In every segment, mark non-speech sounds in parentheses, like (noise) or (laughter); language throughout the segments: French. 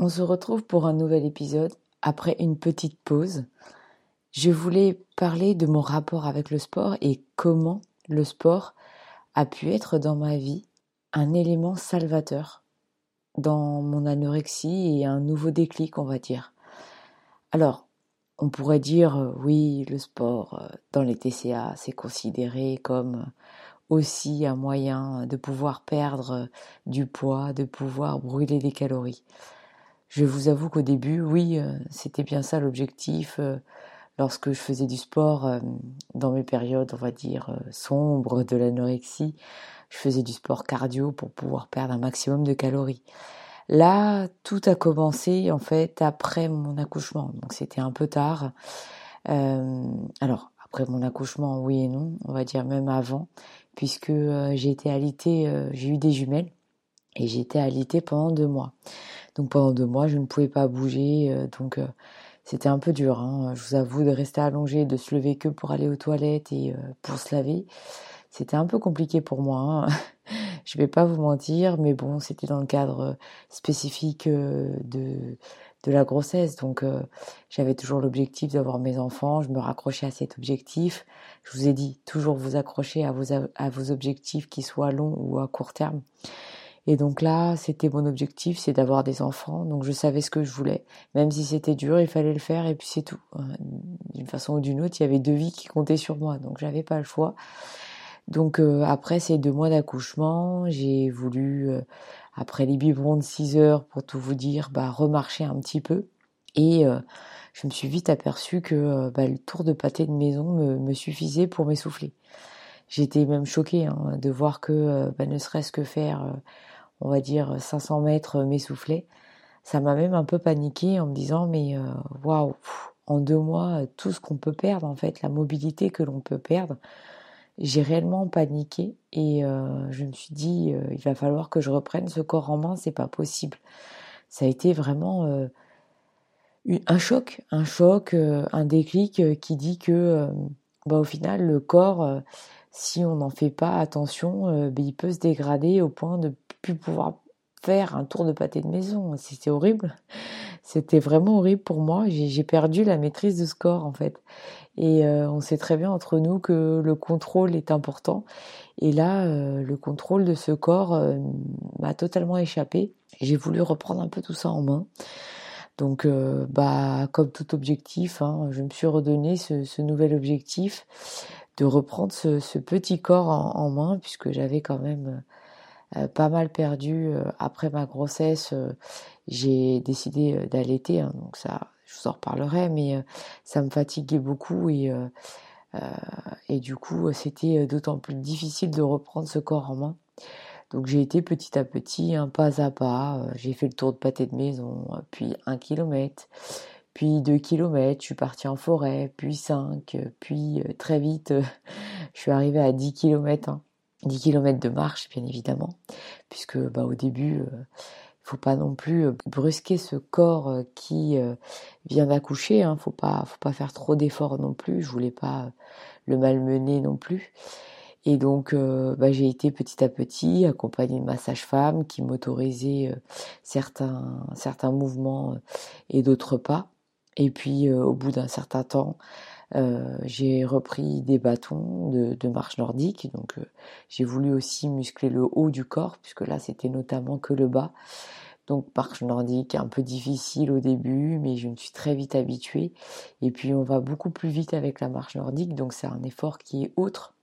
on se retrouve pour un nouvel épisode après une petite pause. Je voulais parler de mon rapport avec le sport et comment le sport a pu être dans ma vie un élément salvateur dans mon anorexie et un nouveau déclic, on va dire. Alors, on pourrait dire, euh, oui, le sport euh, dans les TCA, c'est considéré comme aussi un moyen de pouvoir perdre du poids, de pouvoir brûler des calories. Je vous avoue qu'au début, oui, euh, c'était bien ça l'objectif. Lorsque je faisais du sport, dans mes périodes, on va dire, sombres de l'anorexie, je faisais du sport cardio pour pouvoir perdre un maximum de calories. Là, tout a commencé en fait après mon accouchement, donc c'était un peu tard. Euh, alors après mon accouchement, oui et non, on va dire même avant, puisque euh, j'ai été alitée, euh, j'ai eu des jumelles et été alitée pendant deux mois. Donc pendant deux mois, je ne pouvais pas bouger, donc c'était un peu dur. Hein. Je vous avoue de rester allongée, de se lever que pour aller aux toilettes et pour se laver. C'était un peu compliqué pour moi. Hein. (laughs) Je vais pas vous mentir, mais bon, c'était dans le cadre spécifique euh, de la grossesse, donc euh, j'avais toujours l'objectif d'avoir mes enfants. Je me raccrochais à cet objectif. Je vous ai dit toujours vous accrocher à vos objectifs, qui soient longs ou à court terme. Et donc là, c'était mon objectif, c'est d'avoir des enfants. Donc je savais ce que je voulais. Même si c'était dur, il fallait le faire et puis c'est tout. D'une façon ou d'une autre, il y avait deux vies qui comptaient sur moi. Donc j'avais pas le choix. Donc euh, après ces deux mois d'accouchement, j'ai voulu, euh, après les biberons de 6 heures, pour tout vous dire, bah, remarcher un petit peu. Et euh, je me suis vite aperçue que bah, le tour de pâté de maison me, suffisait pour m'essouffler. J'étais même choquée hein, de voir que bah, ne serait-ce que faire, on va dire, 500 mètres m'essoufflait. Ça m'a même un peu paniqué en me disant, mais waouh, en deux mois, tout ce qu'on peut perdre, en fait, la mobilité que l'on peut perdre, j'ai réellement paniqué et euh, je me suis dit euh, il va falloir que je reprenne ce corps en main, c'est pas possible. Ça a été vraiment euh, un choc, un choc, un déclic qui dit que bah, au final le corps, si on n'en fait pas attention, bah, il peut se dégrader au point de plus pouvoir faire un tour de pâté de maison. C'était horrible. C'était vraiment horrible pour moi. J'ai perdu la maîtrise de corps en fait. Et euh, on sait très bien entre nous que le contrôle est important. Et là, euh, le contrôle de ce corps euh, m'a totalement échappé. J'ai voulu reprendre un peu tout ça en main. Donc, bah, comme tout objectif, hein, je me suis redonné ce, nouvel objectif de reprendre ce, petit corps en, main, puisque j'avais quand même pas mal perdu après ma grossesse. j'ai décidé d'allaiter, hein, donc ça, je vous en reparlerai, mais euh, ça me fatiguait beaucoup et, euh, euh, et du coup c'était d'autant plus difficile de reprendre ce corps en main. Donc j'ai été petit à petit, un pas à pas, j'ai fait le tour de pâté de maison, puis un kilomètre, puis deux kilomètres, je suis partie en forêt, puis cinq, puis très vite (laughs) je suis arrivée à 10 kilomètres, 10 hein. kilomètres de marche bien évidemment, puisque bah, au début faut pas non plus euh, brusquer ce corps euh, qui euh, vient d'accoucher. Hein. Faut pas, faut pas faire trop d'efforts non plus. Je voulais pas le malmener non plus. Et donc, bah, j'ai été petit à petit accompagnée de ma sage-femme qui m'autorisait certains, certains mouvements et d'autres pas. Et puis, au bout d'un certain temps, j'ai repris des bâtons de, de marche nordique. Donc, j'ai voulu aussi muscler le haut du corps, puisque là, c'était notamment que le bas. Donc marche nordique un peu difficile au début, mais je me suis très vite habituée. Et puis on va beaucoup plus vite avec la marche nordique, donc c'est un effort qui est autre.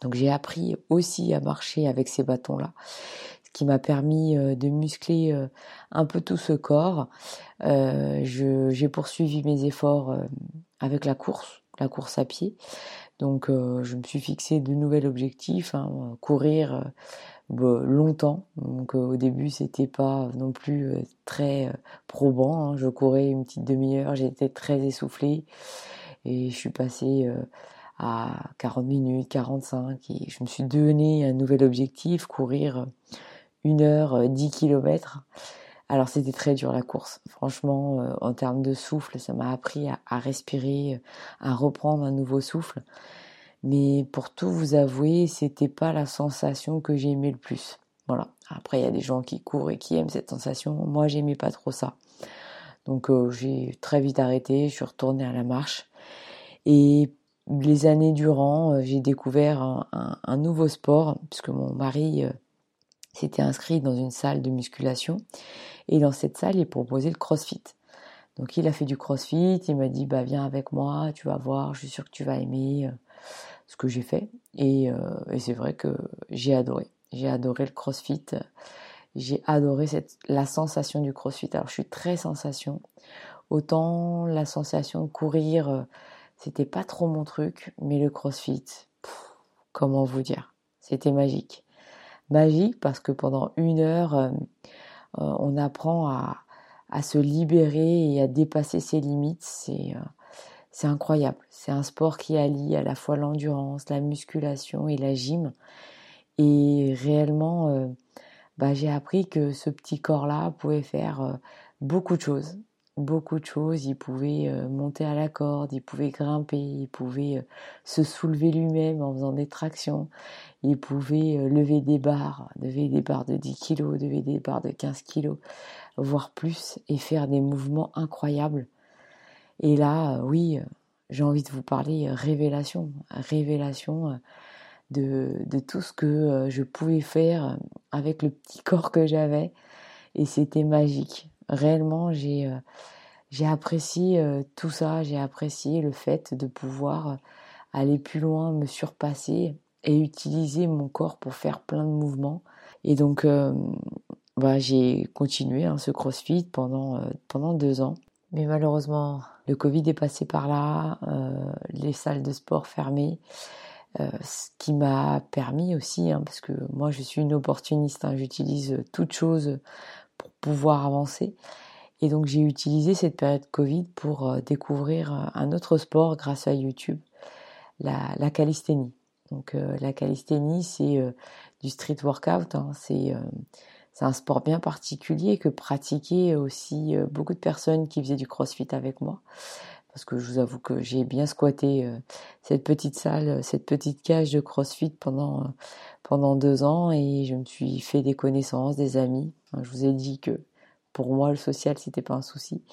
Donc j'ai appris aussi à marcher avec ces bâtons-là, ce qui m'a permis euh, de muscler euh, un peu tout ce corps. Euh, j'ai poursuivi mes efforts avec la course, la course à pied. Donc je me suis fixé de nouveaux objectifs, hein, courir bah, longtemps. Donc au début, c'était pas non plus très probant. Hein. Je courais une petite demi-heure, j'étais très essoufflée et je suis passée à 40 minutes, 45 et je me suis donné un nouvel objectif, courir une heure, 10 kilomètres. Alors c'était très dur la course. Franchement, euh, en termes de souffle, ça m'a appris à, respirer, euh, à reprendre un nouveau souffle. Mais pour tout vous avouer, c'était pas la sensation que j'aimais le plus. Voilà. Après, il y a des gens qui courent et qui aiment cette sensation. Moi, j'aimais pas trop ça. Donc euh, j'ai très vite arrêté. Je suis retournée à la marche. Et les années durant, j'ai découvert un, nouveau sport puisque mon mari s'était inscrit dans une salle de musculation et dans cette salle, il proposait le crossfit. Donc il a fait du crossfit, il m'a dit bah viens avec moi, tu vas voir, je suis sûr que tu vas aimer euh, ce que j'ai fait. Et, euh, et c'est vrai que j'ai adoré. J'ai adoré le crossfit. J'ai adoré la sensation du crossfit. Alors je suis très sensation. Autant la sensation de courir, euh, c'était pas trop mon truc, mais le crossfit, comment vous dire, c'était magique. Magique parce que pendant une heure, euh, on apprend à, se libérer et à dépasser ses limites. C'est euh, c'est incroyable. C'est un sport qui allie à la fois l'endurance, la musculation et la gym. Et réellement, euh, bah, j'ai appris que ce petit corps-là pouvait faire beaucoup de choses. Beaucoup de choses. Il pouvait monter à la corde, il pouvait grimper, il pouvait se soulever lui-même en faisant des tractions. Il pouvait euh, lever des barres, lever des barres de 10 kg, lever des barres de 15 kg, voire plus, et faire des mouvements incroyables. Et là, euh, oui, euh, j'ai envie de vous parler révélation, révélation de tout ce que je pouvais faire avec le petit corps que j'avais. Et c'était magique. Réellement, j'ai j'ai apprécié tout ça, j'ai apprécié le fait de pouvoir aller plus loin, me surpasser et utiliser mon corps pour faire plein de mouvements. Et donc, euh, bah, j'ai continué hein, ce CrossFit pendant, euh, pendant deux ans. Mais malheureusement, le Covid est passé par là, euh, les salles de sport fermées, ce qui m'a permis aussi, hein, parce que moi je suis une opportuniste, hein, j'utilise toute chose pouvoir avancer. Et donc j'ai utilisé cette période Covid pour découvrir un autre sport grâce à YouTube, la, la. Donc euh, la calisthénie, c'est euh, du street workout, hein. euh, c'est un sport bien particulier que pratiquaient aussi beaucoup de personnes qui faisaient du crossfit avec moi. Parce que je vous avoue que j'ai bien squatté cette petite salle, cette petite cage de crossfit pendant, pendant deux ans et je me suis fait des connaissances, des amis. Je vous ai dit que pour moi, le social, c'était pas un souci.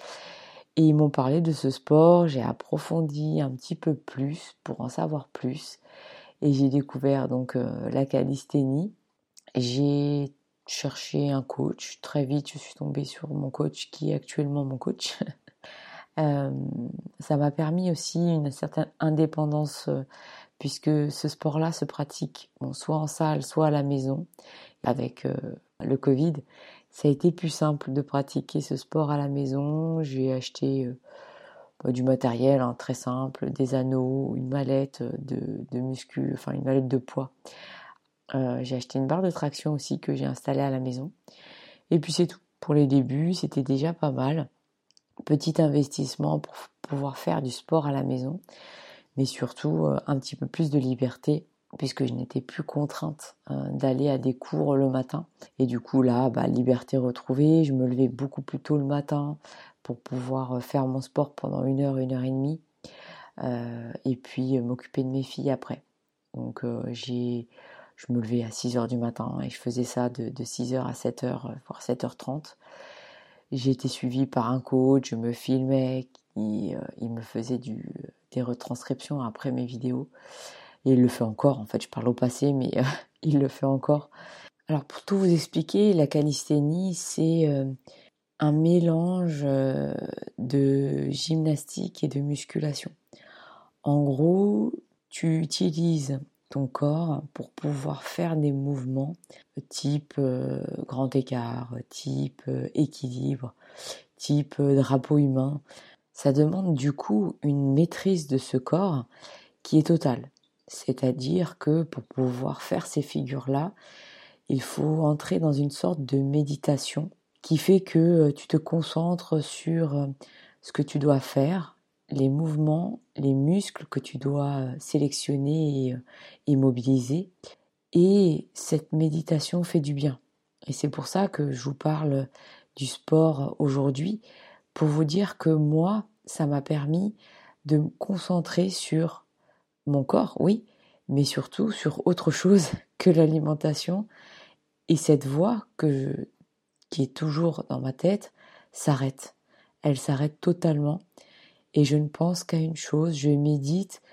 Et ils m'ont parlé de ce sport, j'ai approfondi un petit peu plus pour en savoir plus et j'ai découvert donc euh, la calisthénie. J'ai cherché un coach. Très vite, je suis tombée sur mon coach qui est actuellement mon coach. (laughs) euh, ça m'a permis aussi une certaine indépendance euh, puisque ce sport-là se pratique soit en salle, soit à la maison. Avec euh, le Covid, ça a été plus simple de pratiquer ce sport à la maison. J'ai acheté bah, du matériel hein, très simple, des anneaux, une mallette de, de muscu, enfin une mallette de poids. Euh, j'ai acheté une barre de traction aussi que j'ai installée à la maison. Et puis c'est tout. Pour les débuts, c'était déjà pas mal. Petit investissement pour pouvoir faire du sport à la maison, mais surtout euh, un petit peu plus de liberté puisque je n'étais plus contrainte euh, d'aller à des cours le matin. Et du coup là, bah, liberté retrouvée, je me levais beaucoup plus tôt le matin pour pouvoir euh, faire mon sport pendant une heure, une heure et demie, et puis m'occuper de mes filles après. Donc j'ai, je me levais à 6 heures du matin et je faisais ça de, de 6 heures à 7 heures, voire 7h30. J'ai été suivie par un coach, je me filmais, il, il me faisait du, des retranscriptions après mes vidéos. Et il le fait encore, en fait, je parle au passé, mais (laughs) il le fait encore. Alors pour tout vous expliquer, la calisthénie, c'est un mélange euh, de gymnastique et de musculation. En gros, tu utilises ton corps pour pouvoir faire des mouvements type euh, grand écart, type euh, équilibre, type drapeau humain. Ça demande du coup une maîtrise de ce corps qui est totale. C'est-à-dire que pour pouvoir faire ces figures-là, il faut entrer dans une sorte de méditation qui fait que tu te concentres sur ce que tu dois faire, les mouvements, les muscles que tu dois sélectionner et, mobiliser. Et cette méditation fait du bien. Et c'est pour ça que je vous parle du sport aujourd'hui, pour vous dire que moi, ça m'a permis de me concentrer sur mon corps, oui, mais surtout sur autre chose (laughs) que l'alimentation. Et cette voix que qui est toujours dans ma tête s'arrête. Elle s'arrête totalement. Et je ne pense qu'à une chose, je médite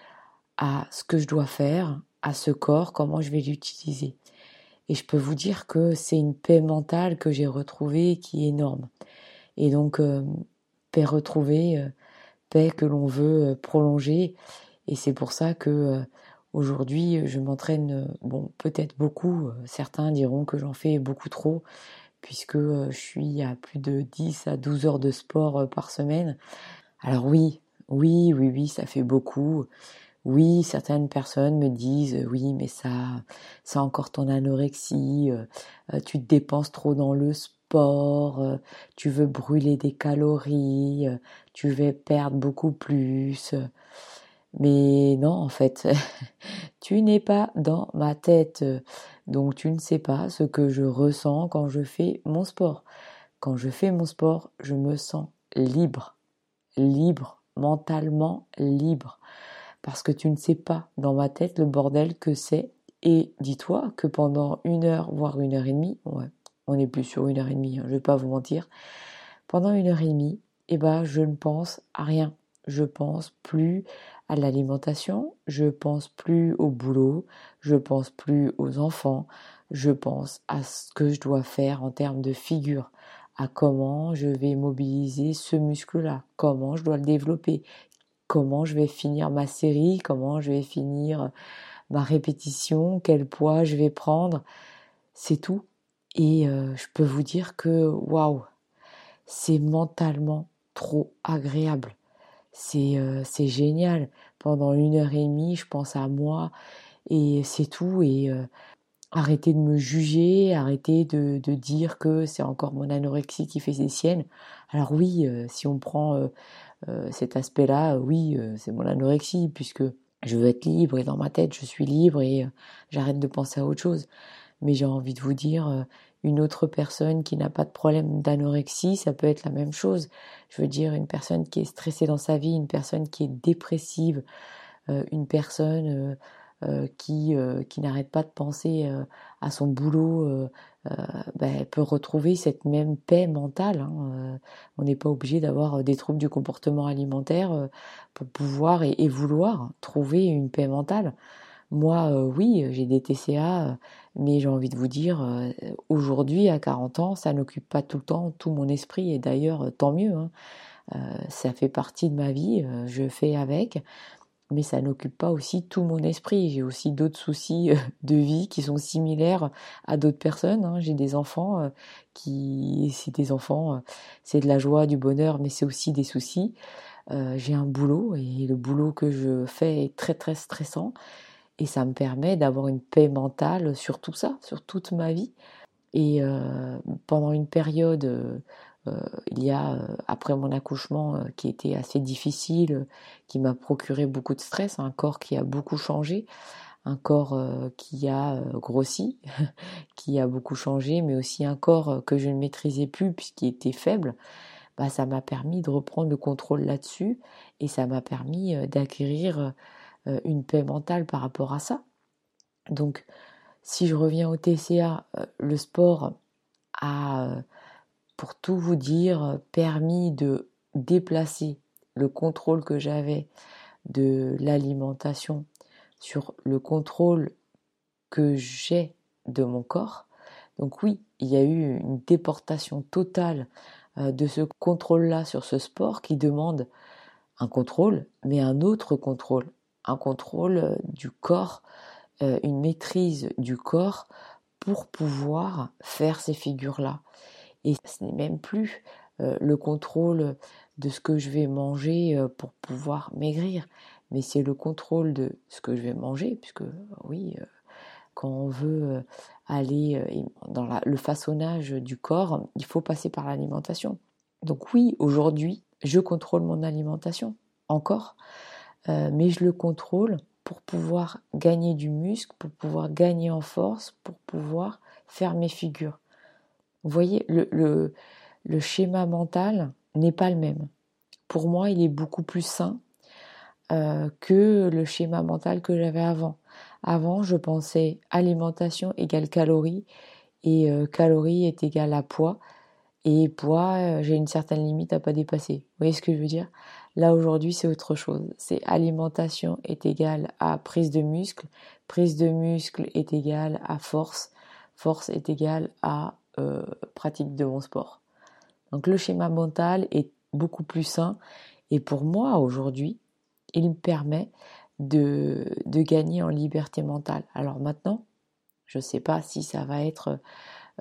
à ce que je dois faire, à ce corps, comment je vais l'utiliser. Et je peux vous dire que c'est une paix mentale que j'ai retrouvée qui est énorme. Et donc, euh, paix retrouvée, euh, paix que l'on veut euh, prolonger. Et c'est pour ça que aujourd'hui, je m'entraîne, bon, peut-être beaucoup. certains diront que j'en fais beaucoup trop, puisque je suis à plus de 10 à 12 heures de sport par semaine. Alors oui, oui, oui, oui, ça fait beaucoup. Oui, certaines personnes me disent oui, mais ça, c'est encore ton anorexie, euh, euh, tu te dépenses trop dans le sport, euh, tu veux brûler des calories, tu veux perdre beaucoup plus. Mais non, en fait, (laughs) tu n'es pas dans ma tête, donc tu ne sais pas ce que je ressens quand je fais mon sport. Quand je fais mon sport, je me sens libre, libre, mentalement libre parce que tu ne sais pas dans ma tête le bordel que c'est. Et dis-toi que pendant une heure, voire une heure et demie, ouais, on n'est plus sur une heure et demie, hein, je ne vais pas vous mentir, pendant une heure et demie, eh ben, je ne pense à rien. Je pense plus à l'alimentation, je pense plus au boulot, je pense plus aux enfants, je pense à ce que je dois faire en termes de figure, à comment je vais mobiliser ce muscle-là, comment je dois le développer, comment je vais finir ma série, comment je vais finir ma répétition, quel poids je vais prendre, c'est tout. Et euh, je peux vous dire que waouh, c'est mentalement trop agréable. C'est euh, c'est génial. Pendant une heure et demie, je pense à moi et c'est tout. Et euh, arrêter de me juger, arrêter de, de dire que c'est encore mon anorexie qui fait ses siennes. Alors oui, si on prend euh, cet aspect-là, oui, euh, c'est mon anorexie, puisque je veux être libre et dans ma tête, je suis libre et euh, j'arrête de penser à autre chose. Mais j'ai envie de vous dire, une autre personne qui n'a pas de problème d'anorexie, ça peut être la même chose. Je veux dire, une personne qui est stressée dans sa vie, une personne qui est dépressive, une personne euh, qui, euh, qui n'arrête pas de penser euh, à son boulot, ben, peut retrouver cette même paix mentale. Hein, on n'est pas obligé d'avoir des troubles du comportement alimentaire pour pouvoir et, vouloir trouver une paix mentale. Moi, oui, j'ai des TCA, mais j'ai envie de vous dire, aujourd'hui, à 40 ans, ça n'occupe pas tout le temps tout mon esprit, et d'ailleurs, tant mieux. Hein. ça fait partie de ma vie, je fais avec mais ça n'occupe pas aussi tout mon esprit. J'ai aussi d'autres soucis euh, de vie qui sont similaires à d'autres personnes. Hein. J'ai des enfants euh, qui, c'est des enfants, euh, c'est de la joie, du bonheur, mais c'est aussi des soucis. J'ai un boulot et le boulot que je fais est très très stressant et ça me permet d'avoir une paix mentale sur tout ça, sur toute ma vie. Et pendant une période euh, il y a, euh, après mon accouchement euh, qui était assez difficile, qui m'a procuré beaucoup de stress, un corps qui a beaucoup changé, un corps qui a grossi, (laughs) qui a beaucoup changé, mais aussi un corps que je ne maîtrisais plus puisqu'il était faible, bah, ça m'a permis de reprendre le contrôle là-dessus et ça m'a permis d'acquérir une paix mentale par rapport à ça. Donc, si je reviens au TCA, le sport a pour tout vous dire, permis de déplacer le contrôle que j'avais de l'alimentation sur le contrôle que j'ai de mon corps. Donc oui, il y a eu une déportation totale euh, de ce contrôle-là sur ce sport qui demande un contrôle, mais un autre contrôle, un contrôle euh, du corps, euh, une maîtrise du corps pour pouvoir faire ces figures-là. Et ce n'est même plus euh, le contrôle de ce que je vais manger pour pouvoir maigrir, mais c'est le contrôle de ce que je vais manger, puisque oui, quand on veut aller dans le façonnage du corps, il faut passer par l'alimentation. Donc oui, aujourd'hui, je contrôle mon alimentation, encore, mais je le contrôle pour pouvoir gagner du muscle, pour pouvoir gagner en force, pour pouvoir faire mes figures. Vous voyez, le, schéma mental n'est pas le même. Pour moi, il est beaucoup plus sain euh, que le schéma mental que j'avais avant. Avant, je pensais alimentation égale calories et euh, calories est égal à poids. Et poids, euh, j'ai une certaine limite à pas dépasser. Vous voyez ce que je veux dire? Là aujourd'hui, c'est autre chose. C'est alimentation est égale à prise de muscle, prise de muscle est égale à force, force est égale à pratique de mon sport. Donc le schéma mental est beaucoup plus sain et pour moi aujourd'hui, il me permet de, de gagner en liberté mentale. Alors maintenant, je ne sais pas si ça va être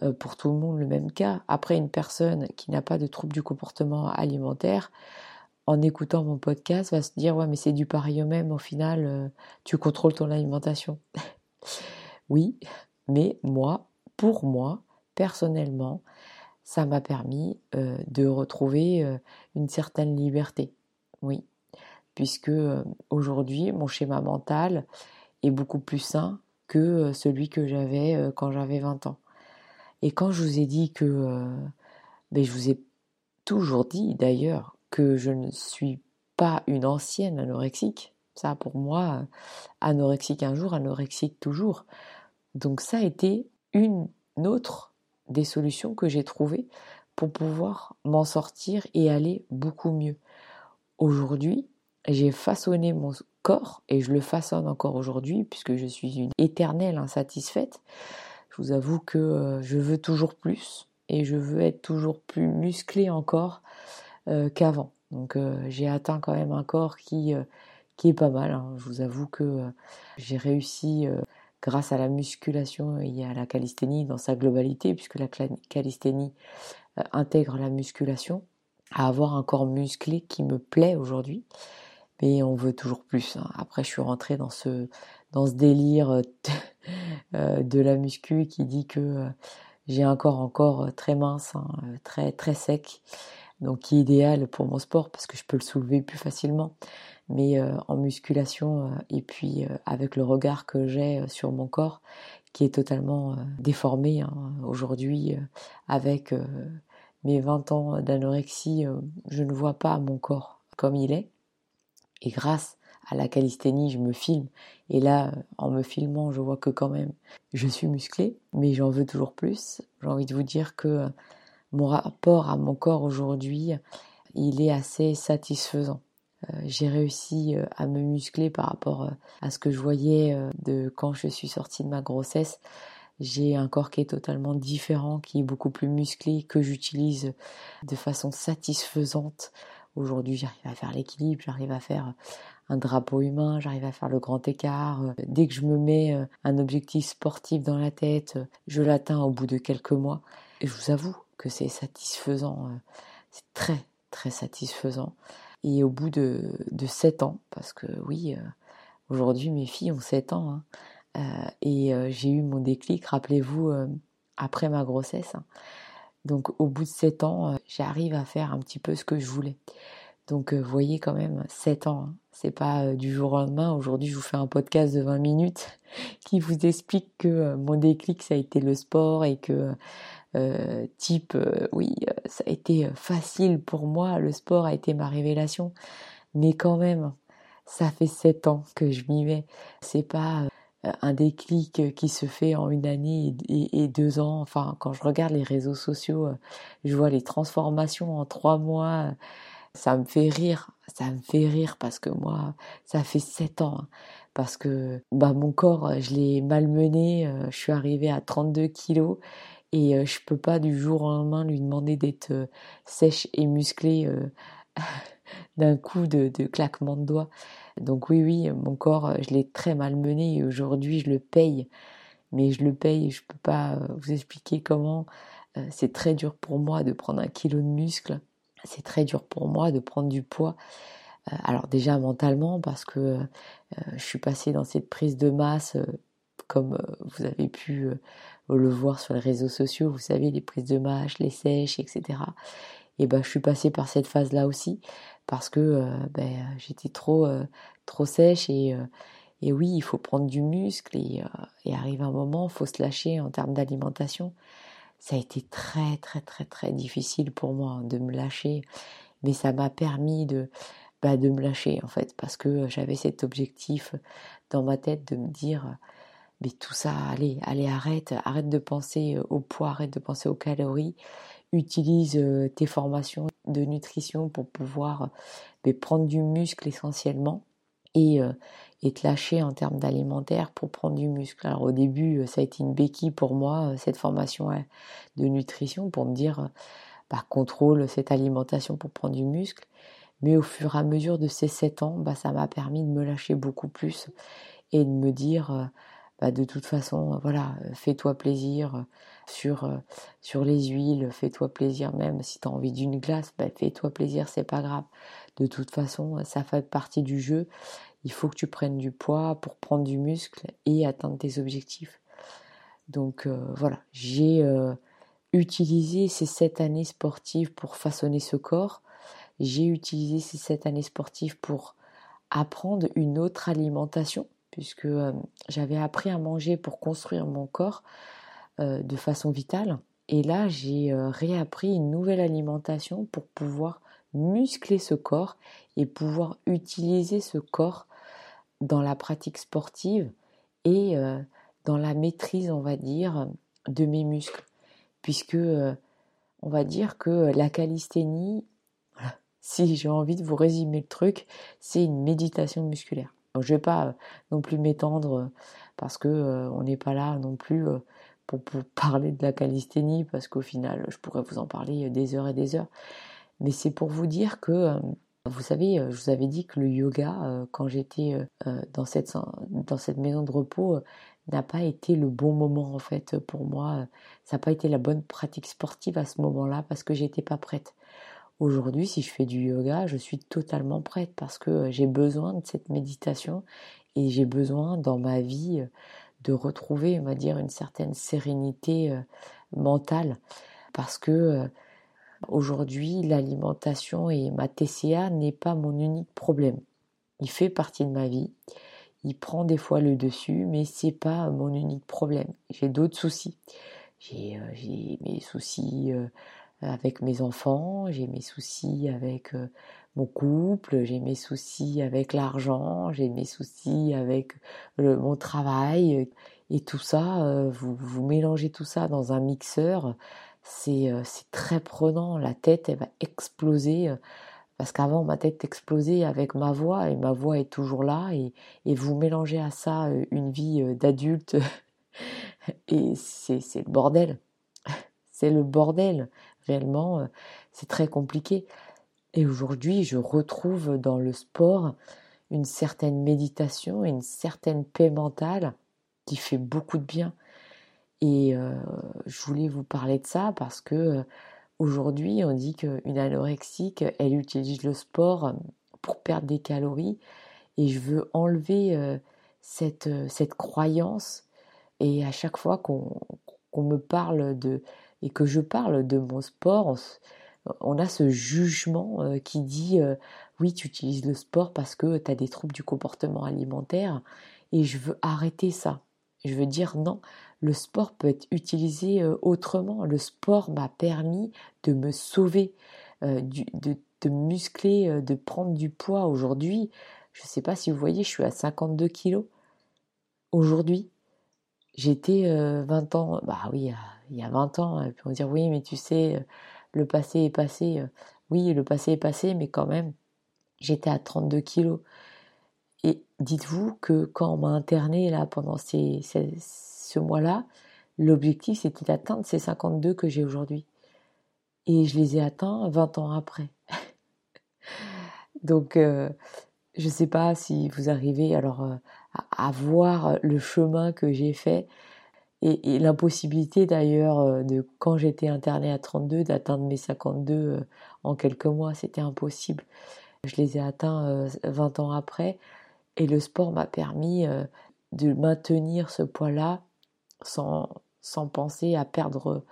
euh, pour tout le monde le même cas. Après, une personne qui n'a pas de trouble du comportement alimentaire, en écoutant mon podcast, va se dire ouais mais c'est du pareil au même. Au final, euh, tu contrôles ton alimentation. (laughs) oui, mais moi, pour moi, personnellement, ça m'a permis euh, de retrouver une certaine liberté. Oui, puisque euh, aujourd'hui mon schéma mental est beaucoup plus sain que euh, celui que j'avais euh, quand j'avais 20 ans. Et quand je vous ai dit que, ben je vous ai toujours dit d'ailleurs que je ne suis pas une ancienne anorexique, ça pour moi, anorexique un jour, anorexique toujours. Donc ça a été une autre des solutions que j'ai trouvées pour pouvoir m'en sortir et aller beaucoup mieux. Aujourd'hui, j'ai façonné mon corps et je le façonne encore aujourd'hui puisque je suis une éternelle insatisfaite. Je vous avoue que euh, je veux toujours plus et je veux être toujours plus musclé encore qu'avant. Donc euh, j'ai atteint quand même un corps qui, qui est pas mal. Hein. Je vous avoue que j'ai réussi grâce à la musculation et à la calisthénie dans sa globalité puisque la calisthénie intègre la musculation à avoir un corps musclé qui me plaît aujourd'hui mais on veut toujours plus. Hein. Après, je suis rentrée dans ce dans ce délire euh, (laughs) euh, de la muscu qui dit que euh, j'ai un corps encore très mince, hein, très très sec, donc qui est idéal pour mon sport parce que je peux le soulever plus facilement. Mais en musculation et puis avec le regard que j'ai sur mon corps qui est totalement déformé hein, aujourd'hui avec mes 20 ans d'anorexie, je ne vois pas mon corps comme il est. Et grâce à la calisthénie, je me filme. Et là, en me filmant, je vois que quand même, je suis musclée, mais j'en veux toujours plus. J'ai envie de vous dire que mon rapport à mon corps aujourd'hui, il est assez satisfaisant. Euh, j'ai réussi euh, à me muscler par rapport euh, à ce que je voyais de quand je suis sortie de ma grossesse. J'ai un corps qui est totalement différent, qui est beaucoup plus musclé, que j'utilise de façon satisfaisante Aujourd'hui, j'arrive à faire l'équilibre, j'arrive à faire un drapeau humain, j'arrive à faire le grand écart. Dès que je me mets un objectif sportif dans la tête, je l'atteins au bout de quelques mois. Et je vous avoue que c'est satisfaisant, c'est très très satisfaisant. Et au bout de, de 7 ans, parce que oui, aujourd'hui mes filles ont 7 ans, hein, et j'ai eu mon déclic, rappelez-vous, après ma grossesse. Hein, donc au bout de 7 ans, euh, j'arrive à faire un petit peu ce que je voulais. Donc euh, voyez quand même, 7 ans, hein. c'est pas euh, du jour au lendemain. Aujourd'hui, je vous fais un podcast de 20 minutes (laughs) qui vous explique que mon déclic, ça a été le sport et que type, oui, ça a été facile pour moi, le sport a été ma révélation. Mais quand même, ça fait 7 ans que je m'y mets. C'est pas euh, un déclic qui se fait en une année et, deux ans. Enfin, quand je regarde les réseaux sociaux, euh, je vois les transformations en trois mois. Ça me fait rire, ça me fait rire parce que moi, ça fait sept ans. Hein. parce que bah, mon corps, je l'ai malmené. Euh, je suis arrivée à 32 kilos et je peux pas du jour au lendemain lui demander d'être sèche et musclée (laughs) d'un coup de, claquement de doigts. Donc oui, oui, mon corps, je l'ai très mal mené et aujourd'hui je le paye. Mais je le paye, je peux pas euh, vous expliquer comment. Euh, c'est très dur pour moi de prendre un kilo de muscle. C'est très dur pour moi de prendre du poids. Euh, alors déjà mentalement parce que je suis passée dans cette prise de masse comme vous avez pu le voir sur les réseaux sociaux, vous savez, les prises de mâche, les sèches, etc. Et ben, je suis passée par cette phase-là aussi parce que ben, j'étais trop, trop sèche et, et oui, il faut prendre du muscle et, et arrive un moment, il faut se lâcher en termes d'alimentation. Ça a été très, très, très, très difficile pour moi de me lâcher, mais ça m'a permis de, bah, de me lâcher en fait, parce que j'avais cet objectif dans ma tête de me dire mais tout ça, allez, allez, arrête, arrête de penser au poids, arrête de penser aux calories, utilise tes formations de nutrition pour pouvoir mais, prendre du muscle essentiellement et, et te lâcher en termes d'alimentaire pour prendre du muscle. Alors au début, ça a été une béquille pour moi, cette formation de nutrition, pour me dire, bah, contrôle cette alimentation pour prendre du muscle. Mais au fur et à mesure de ces sept ans, bah, ça m'a permis de me lâcher beaucoup plus et de me dire, euh, bah, de toute façon, voilà, fais-toi plaisir sur, euh, sur les huiles, fais-toi plaisir même si tu as envie d'une glace, bah, fais-toi plaisir, c'est pas grave. De toute façon, ça fait partie du jeu. Il faut que tu prennes du poids pour prendre du muscle et atteindre tes objectifs. Donc euh, voilà, j'ai utilisé ces sept années sportives pour façonner ce corps j'ai utilisé ces sept années sportives pour apprendre une autre alimentation, puisque j'avais appris à manger pour construire mon corps de façon vitale. Et là, j'ai réappris une nouvelle alimentation pour pouvoir muscler ce corps et pouvoir utiliser ce corps dans la pratique sportive et dans la maîtrise, on va dire, de mes muscles. Puisque on va dire que la calisthénie (laughs) si j'ai envie de vous résumer le truc, c'est une méditation musculaire. Je vais pas euh, non plus m'étendre euh, parce que euh, on n'est pas là non plus pour, (laughs) parler de la calisthénie parce qu'au final, je pourrais vous en parler des heures et des heures. Mais c'est pour vous dire que vous savez, je vous avais dit que le yoga, quand j'étais dans cette dans cette maison de repos, n'a pas été le bon moment en fait pour moi. Ça n'a pas été la bonne pratique sportive à ce moment-là parce que j'étais pas prête. Aujourd'hui, si je fais du yoga, je suis totalement prête parce que j'ai besoin de cette méditation et j'ai besoin dans ma vie de retrouver, on va dire, une certaine sérénité euh, mentale parce que euh, aujourd'hui, l'alimentation et ma TCA n'est pas mon unique problème. Il fait partie de ma vie. Il prend des fois le dessus, mais c'est pas mon unique problème. J'ai d'autres soucis. J'ai euh, mes soucis avec mes enfants, j'ai mes soucis avec euh, mon couple, j'ai mes soucis avec l'argent, j'ai mes soucis avec mon travail. Et tout ça, euh, vous, vous mélangez tout ça dans un mixeur, c'est euh, très prenant. La tête, elle va exploser. Parce qu'avant, ma tête explosait avec ma voix et ma voix est toujours là. Et, et vous mélangez à ça une vie d'adulte (laughs) et c'est le bordel. (laughs) C'est le bordel. Réellement, euh, c'est très compliqué. Et aujourd'hui, je retrouve dans le sport une certaine méditation, une certaine paix mentale qui fait beaucoup de bien. Et euh, je voulais vous parler de ça parce que euh, aujourd'hui, on dit qu'une anorexique, elle utilise le sport pour perdre des calories. Et je veux enlever cette, cette croyance. Et à chaque fois qu'on me parle de et que je parle de mon sport, on, a ce jugement euh, qui dit euh, oui, tu utilises le sport parce que tu as des troubles du comportement alimentaire et je veux arrêter ça. Je veux dire non, le sport peut être utilisé euh, autrement. Le sport m'a permis de me sauver, de, de, muscler, de prendre du poids. Aujourd'hui, je ne sais pas si vous voyez, je suis à 52 kilos. Aujourd'hui, j'étais 20 ans, bah oui, il y a 20 ans, et puis on dire oui, mais tu sais, euh, le passé est passé. Euh, oui, le passé est passé, mais quand même, j'étais à 32 kilos. Et dites-vous que quand on m'a interné là pendant ce mois-là, l'objectif c'était d'atteindre ces 52 que j'ai aujourd'hui. Et je les ai atteints 20 ans après. (laughs) Donc, euh, je ne sais pas si vous arrivez alors à, voir le chemin que j'ai fait et, l'impossibilité d'ailleurs euh, de quand j'étais internée à 32 d'atteindre mes 52 euh, en quelques mois, c'était impossible. Je les ai atteints 20 euh, ans après et le sport m'a permis de maintenir ce poids-là sans, sans penser à perdre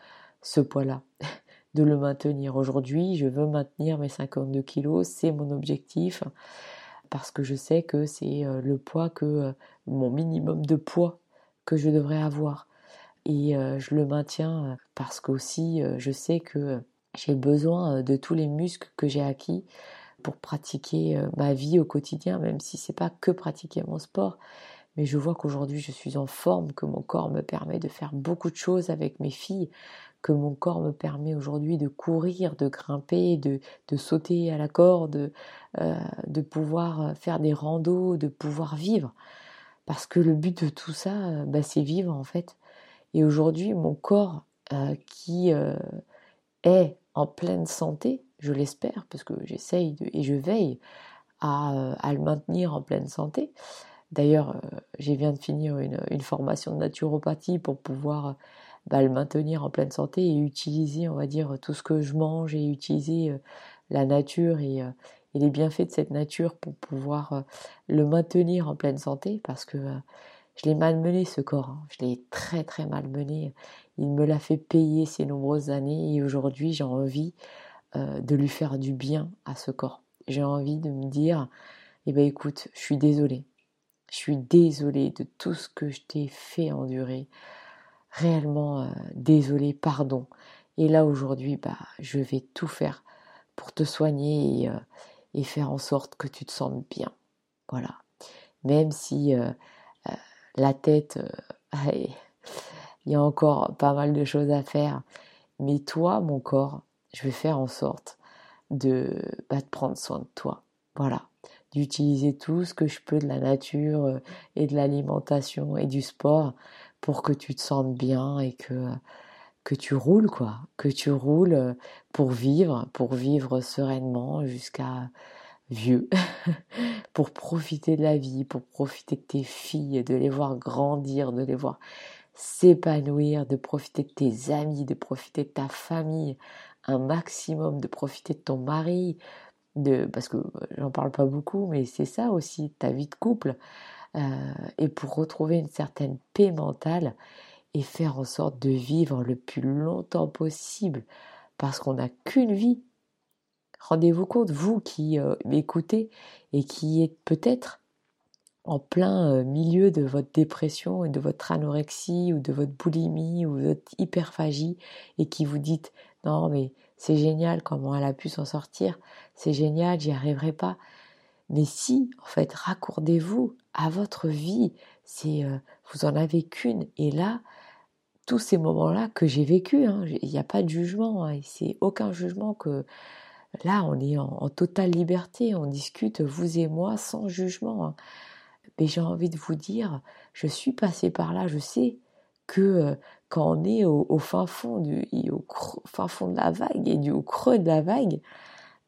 ce poids-là, (laughs) de le maintenir. Aujourd'hui, je veux maintenir mes 52 kilos, c'est mon objectif, parce que je sais que c'est le poids que, mon minimum de poids que je devrais avoir. Et euh, je le maintiens parce qu'aussi je sais que j'ai besoin de tous les muscles que j'ai acquis pour pratiquer ma vie au quotidien, même si c'est pas que pratiquer mon sport, mais je vois qu'aujourd'hui je suis en forme, que mon corps me permet de faire beaucoup de choses avec mes filles, que mon corps me permet aujourd'hui de courir, de grimper, de, de sauter à la corde, euh, de pouvoir faire des randos, de pouvoir vivre. Parce que le but de tout ça, euh, bah, c'est vivre en fait. Et aujourd'hui, mon corps euh, qui est en pleine santé, je l'espère, parce que j'essaye et je veille à, à, le maintenir en pleine santé, D'ailleurs, euh, j'ai viens de finir une, formation de naturopathie pour pouvoir bah, le maintenir en pleine santé et utiliser, on va dire, tout ce que je mange et utiliser euh, la nature et, euh, et, les bienfaits de cette nature pour pouvoir le maintenir en pleine santé. Parce que je l'ai malmené ce corps, hein. je l'ai très très mal mené. Il me l'a fait payer ces nombreuses années et aujourd'hui j'ai envie de lui faire du bien à ce corps. J'ai envie de me dire, eh ben écoute, je suis désolée, je suis désolée de tout ce que je t'ai fait endurer. Réellement euh, désolée, pardon. Et là aujourd'hui, bah, je vais tout faire pour te soigner et, euh, faire en sorte que tu te sentes bien. Voilà. Même si euh, la tête, (laughs) il y a encore pas mal de choses à faire. Mais toi, mon corps, je vais faire en sorte de, bah, prendre soin de toi. Voilà d'utiliser tout ce que je peux de la nature euh, et de l'alimentation et du sport pour que tu te sentes bien et que que tu roules quoi, que tu roules euh, pour vivre, pour vivre sereinement jusqu'à vieux, (laughs) pour profiter de la vie, pour profiter de tes filles, de les voir grandir, de les voir s'épanouir, de profiter de tes amis, de profiter de ta famille, un maximum, de profiter de ton mari, de, parce que euh, j'en parle pas beaucoup, mais c'est ça aussi, ta vie de couple, euh, et pour retrouver une certaine paix mentale et faire en sorte de vivre le plus longtemps possible, parce qu'on n'a qu'une vie. Rendez-vous compte, vous qui euh, m'écoutez et qui êtes peut-être en plein milieu de votre dépression et de votre anorexie ou de votre boulimie ou de votre hyperphagie et qui vous dites non mais c'est génial comment elle a pu s'en sortir, c'est génial, j'y arriverai pas. Mais si, en fait, raccordez-vous à votre vie, c'est euh, vous en avez qu'une, et là, tous ces moments-là que j'ai vécu, hein, il n'y a pas de jugement, hein, c'est aucun jugement que là, on est en, totale liberté, on discute vous et moi sans jugement. Hein. Mais j'ai envie de vous dire, je suis passée par là, je sais que euh, quand on est au, fin fond de la vague et du creux de la vague,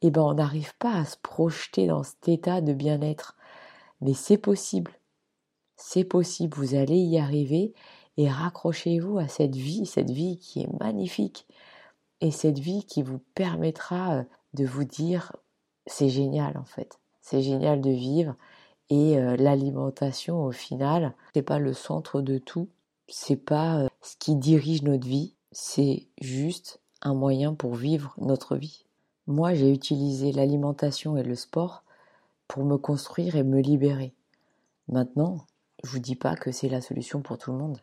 eh ben on n'arrive pas à se projeter dans cet état de bien-être. Mais c'est possible. C'est possible, vous allez y arriver et raccrochez-vous à cette vie, cette vie qui est magnifique et cette vie qui vous permettra euh, de vous dire c'est génial en fait. C'est génial de vivre et euh, l'alimentation au final, c'est pas le centre de tout, c'est pas euh, ce qui dirige notre vie, c'est juste un moyen pour vivre notre vie. Moi, j'ai utilisé l'alimentation et le sport pour me construire et me libérer. Maintenant, je vous dis pas que c'est la solution pour tout le monde.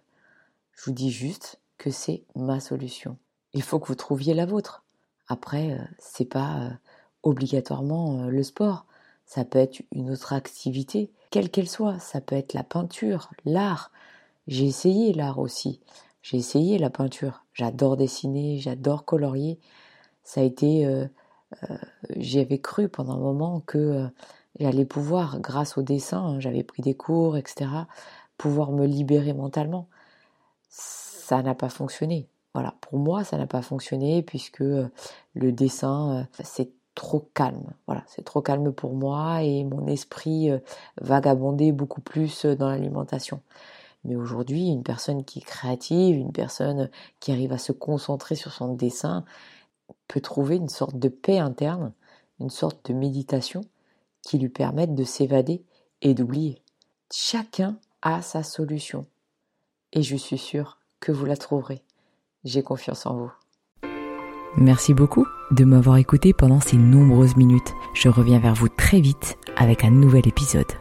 Je vous dis juste que c'est ma solution. Il faut que vous trouviez la vôtre. Après, euh, c'est pas euh, obligatoirement le sport. Ça peut être une autre activité, quelle qu'elle soit. Ça peut être la peinture, l'art, j'ai essayé l'art aussi. J'ai essayé la peinture. J'adore dessiner, j'adore colorier. Ça a été, euh, euh, j'avais cru pendant un moment que euh, j'allais pouvoir, grâce au dessin, hein, j'avais pris des cours, etc., pouvoir me libérer mentalement. Ça n'a pas fonctionné. Voilà, pour moi, ça n'a pas fonctionné puisque le dessin, c'est trop calme. Voilà, c'est trop calme pour moi et mon esprit vagabondait beaucoup plus dans l'alimentation. Mais aujourd'hui, une personne qui est créative, une personne qui arrive à se concentrer sur son dessin, peut trouver une sorte de paix interne, une sorte de méditation qui lui permette de s'évader et d'oublier. Chacun a sa solution. Et je suis sûre que vous la trouverez. J'ai confiance en vous. Merci beaucoup de m'avoir écouté pendant ces nombreuses minutes. Je reviens vers vous très vite avec un nouvel épisode.